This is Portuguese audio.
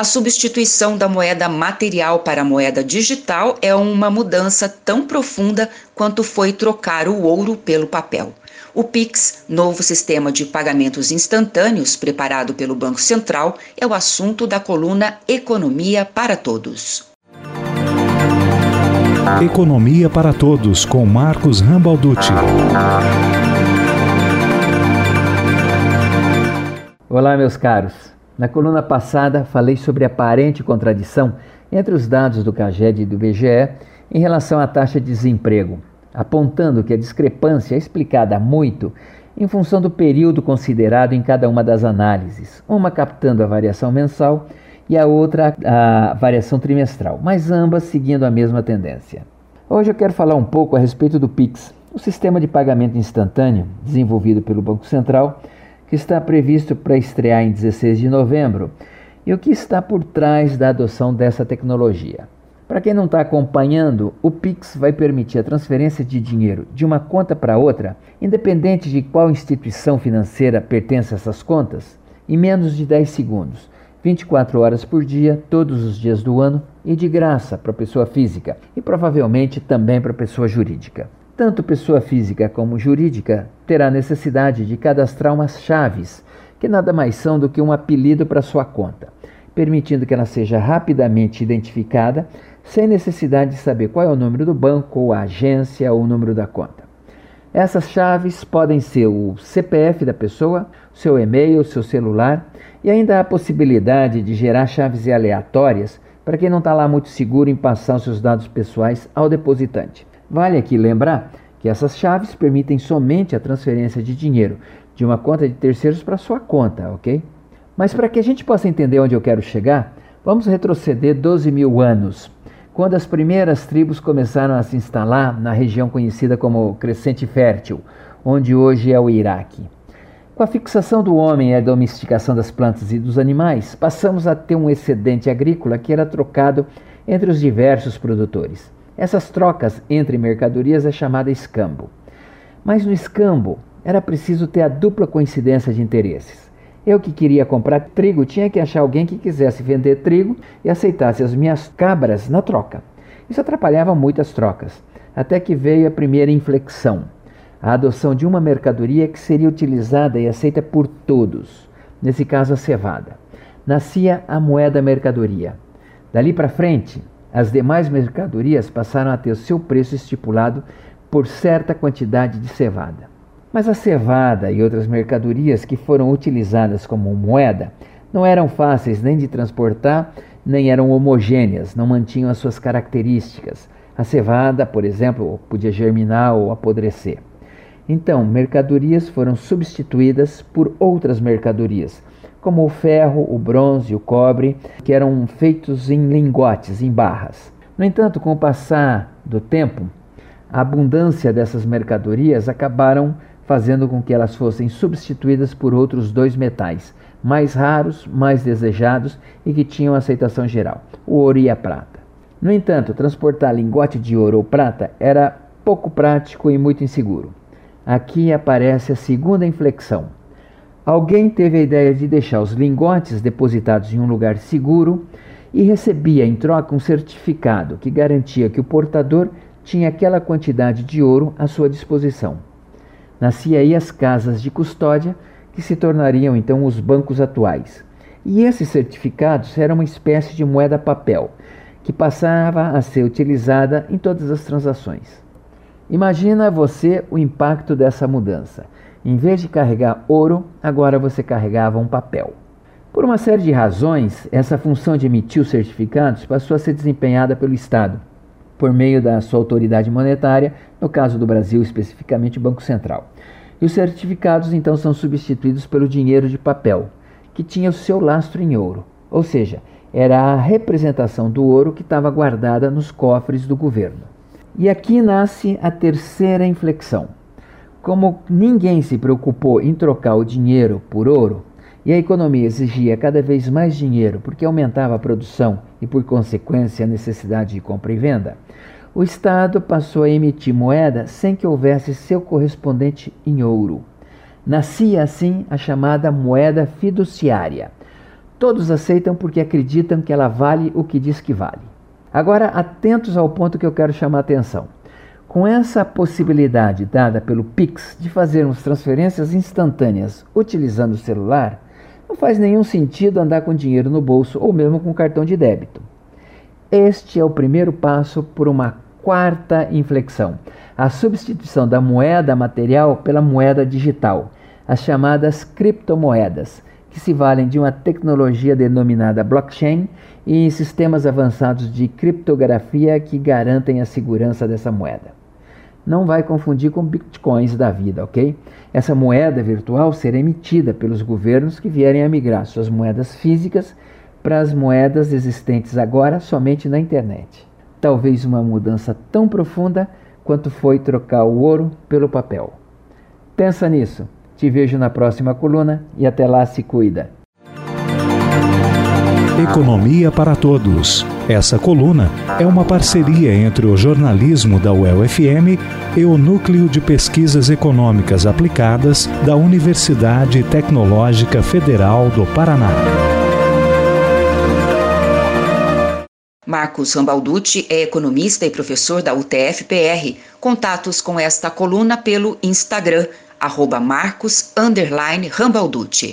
A substituição da moeda material para a moeda digital é uma mudança tão profunda quanto foi trocar o ouro pelo papel. O Pix, novo sistema de pagamentos instantâneos preparado pelo Banco Central, é o assunto da coluna Economia para Todos. Economia para Todos, com Marcos Rambalducci. Olá, meus caros. Na coluna passada, falei sobre a aparente contradição entre os dados do CAGED e do BGE em relação à taxa de desemprego apontando que a discrepância é explicada muito em função do período considerado em cada uma das análises, uma captando a variação mensal e a outra a variação trimestral, mas ambas seguindo a mesma tendência. Hoje eu quero falar um pouco a respeito do PIX, o sistema de pagamento instantâneo desenvolvido pelo Banco Central, que está previsto para estrear em 16 de novembro, e o que está por trás da adoção dessa tecnologia. Para quem não está acompanhando, o Pix vai permitir a transferência de dinheiro de uma conta para outra, independente de qual instituição financeira pertence a essas contas, em menos de 10 segundos, 24 horas por dia, todos os dias do ano e de graça para pessoa física e provavelmente também para pessoa jurídica. Tanto pessoa física como jurídica terá necessidade de cadastrar umas chaves, que nada mais são do que um apelido para sua conta, permitindo que ela seja rapidamente identificada sem necessidade de saber qual é o número do banco, ou a agência ou o número da conta. Essas chaves podem ser o CPF da pessoa, seu e-mail, seu celular e ainda há a possibilidade de gerar chaves aleatórias para quem não está lá muito seguro em passar os seus dados pessoais ao depositante. Vale aqui lembrar que essas chaves permitem somente a transferência de dinheiro de uma conta de terceiros para sua conta, ok? Mas para que a gente possa entender onde eu quero chegar, vamos retroceder 12 mil anos quando as primeiras tribos começaram a se instalar na região conhecida como Crescente Fértil, onde hoje é o Iraque. Com a fixação do homem e a domesticação das plantas e dos animais, passamos a ter um excedente agrícola que era trocado entre os diversos produtores. Essas trocas entre mercadorias é chamada escambo. Mas no escambo era preciso ter a dupla coincidência de interesses. Eu que queria comprar trigo tinha que achar alguém que quisesse vender trigo e aceitasse as minhas cabras na troca. Isso atrapalhava muito as trocas, até que veio a primeira inflexão, a adoção de uma mercadoria que seria utilizada e aceita por todos, nesse caso a cevada. Nascia a moeda mercadoria. Dali para frente, as demais mercadorias passaram a ter o seu preço estipulado por certa quantidade de cevada. Mas a cevada e outras mercadorias que foram utilizadas como moeda não eram fáceis nem de transportar, nem eram homogêneas, não mantinham as suas características. A cevada, por exemplo, podia germinar ou apodrecer. Então, mercadorias foram substituídas por outras mercadorias, como o ferro, o bronze e o cobre, que eram feitos em lingotes, em barras. No entanto, com o passar do tempo, a abundância dessas mercadorias acabaram fazendo com que elas fossem substituídas por outros dois metais, mais raros, mais desejados e que tinham aceitação geral, o ouro e a prata. No entanto, transportar lingote de ouro ou prata era pouco prático e muito inseguro. Aqui aparece a segunda inflexão. Alguém teve a ideia de deixar os lingotes depositados em um lugar seguro e recebia em troca um certificado que garantia que o portador tinha aquela quantidade de ouro à sua disposição. Nascia aí as casas de custódia, que se tornariam então os bancos atuais. E esses certificados eram uma espécie de moeda papel, que passava a ser utilizada em todas as transações. Imagina você o impacto dessa mudança. Em vez de carregar ouro, agora você carregava um papel. Por uma série de razões, essa função de emitir os certificados passou a ser desempenhada pelo Estado, por meio da sua autoridade monetária, no caso do Brasil, especificamente o Banco Central. E os certificados então são substituídos pelo dinheiro de papel, que tinha o seu lastro em ouro, ou seja, era a representação do ouro que estava guardada nos cofres do governo. E aqui nasce a terceira inflexão. Como ninguém se preocupou em trocar o dinheiro por ouro, e a economia exigia cada vez mais dinheiro porque aumentava a produção e, por consequência, a necessidade de compra e venda, o Estado passou a emitir moeda sem que houvesse seu correspondente em ouro. Nascia assim a chamada moeda fiduciária. Todos aceitam porque acreditam que ela vale o que diz que vale. Agora, atentos ao ponto que eu quero chamar a atenção. Com essa possibilidade dada pelo Pix de fazermos transferências instantâneas utilizando o celular, não faz nenhum sentido andar com dinheiro no bolso ou mesmo com cartão de débito. Este é o primeiro passo por uma quarta inflexão: a substituição da moeda material pela moeda digital, as chamadas criptomoedas, que se valem de uma tecnologia denominada blockchain e sistemas avançados de criptografia que garantem a segurança dessa moeda não vai confundir com bitcoins da vida, ok? Essa moeda virtual será emitida pelos governos que vierem a migrar suas moedas físicas para as moedas existentes agora somente na internet. Talvez uma mudança tão profunda quanto foi trocar o ouro pelo papel. Pensa nisso. Te vejo na próxima coluna e até lá se cuida. Economia para Todos. Essa coluna é uma parceria entre o jornalismo da UEL-FM e o Núcleo de Pesquisas Econômicas Aplicadas da Universidade Tecnológica Federal do Paraná. Marcos Rambalducci é economista e professor da UTF-PR. Contatos com esta coluna pelo Instagram, arroba Marcos Rambalducci.